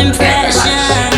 impression.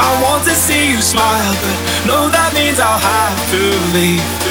I want to see you smile But no, that means I'll have to leave To leave,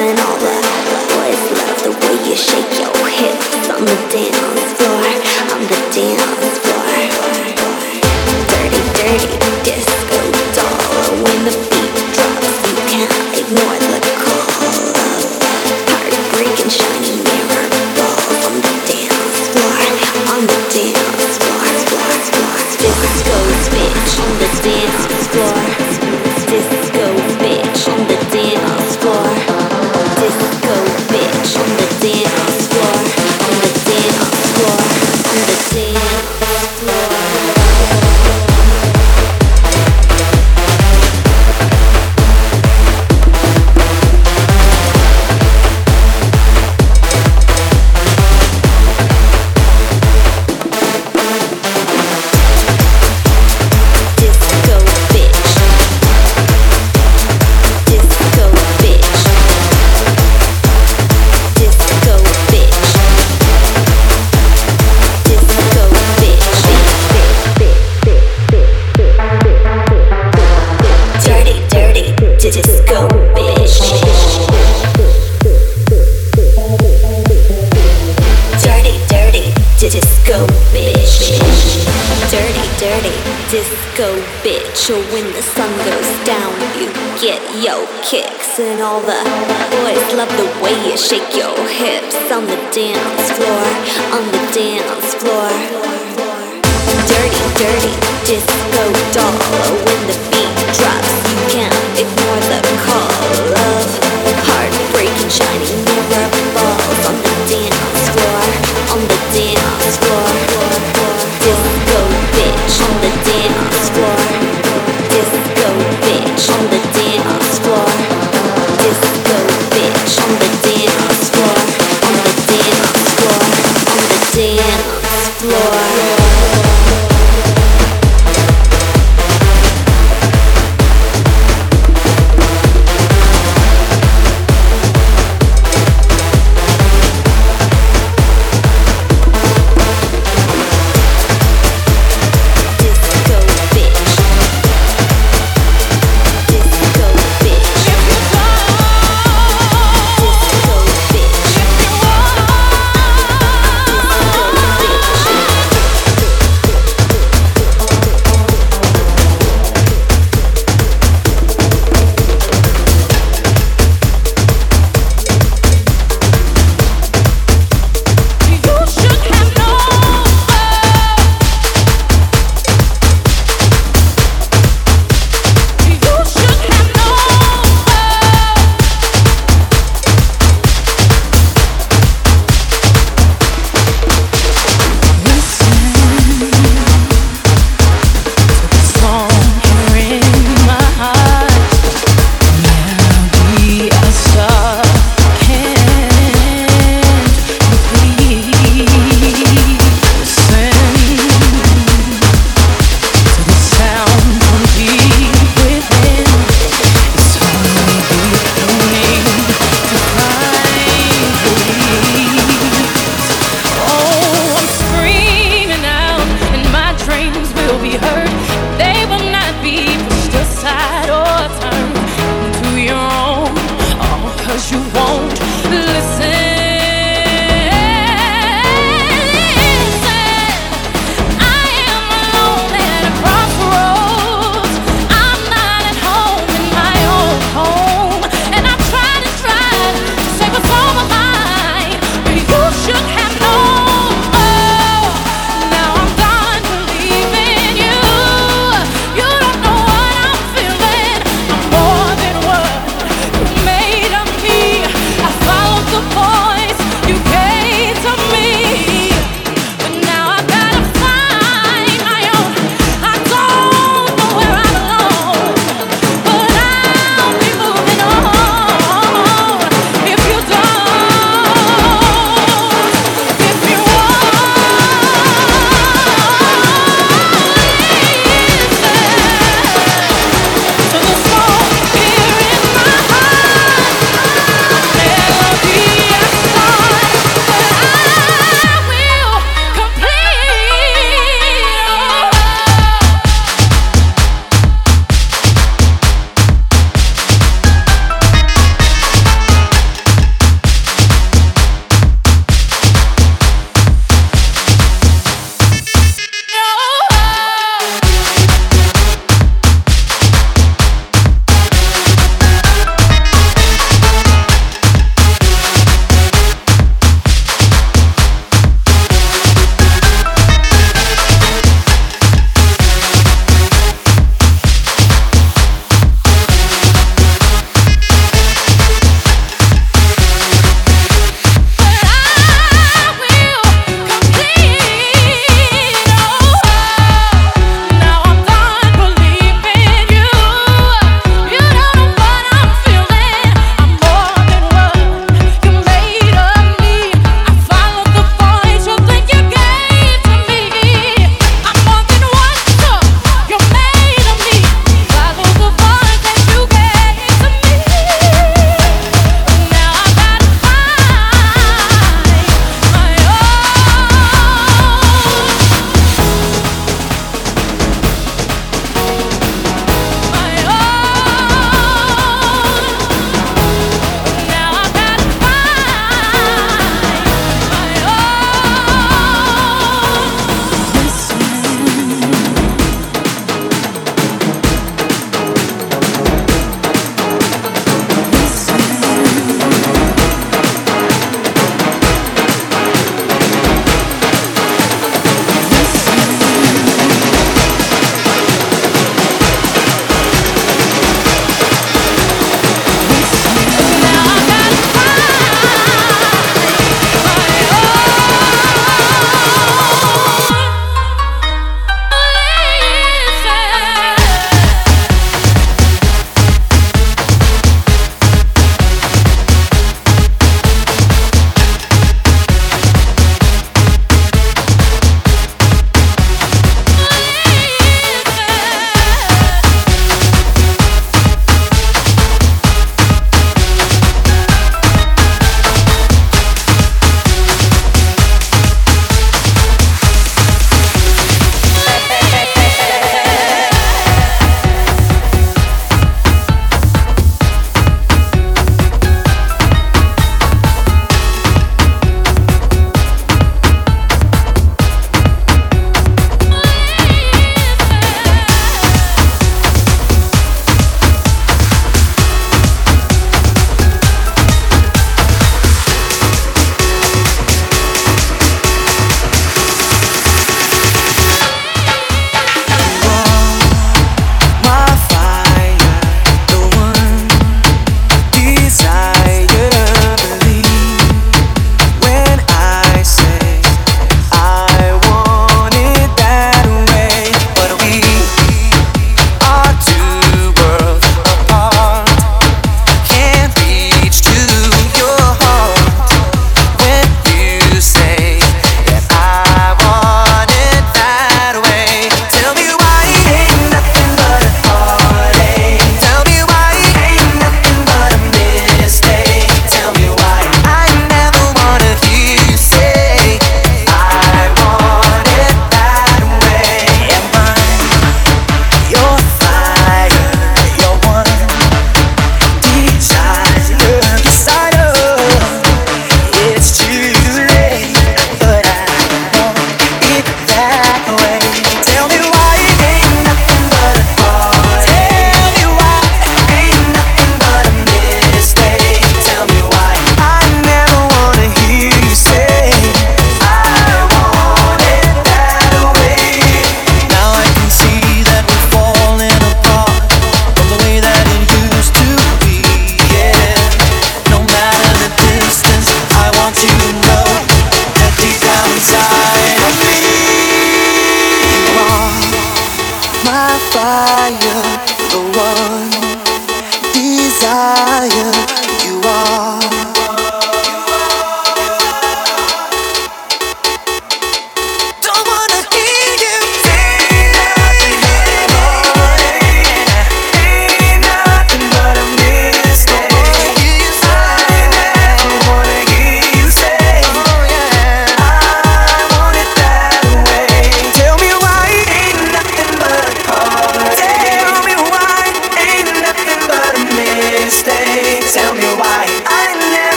and all that. Boys love the way you shake your hips on the dance.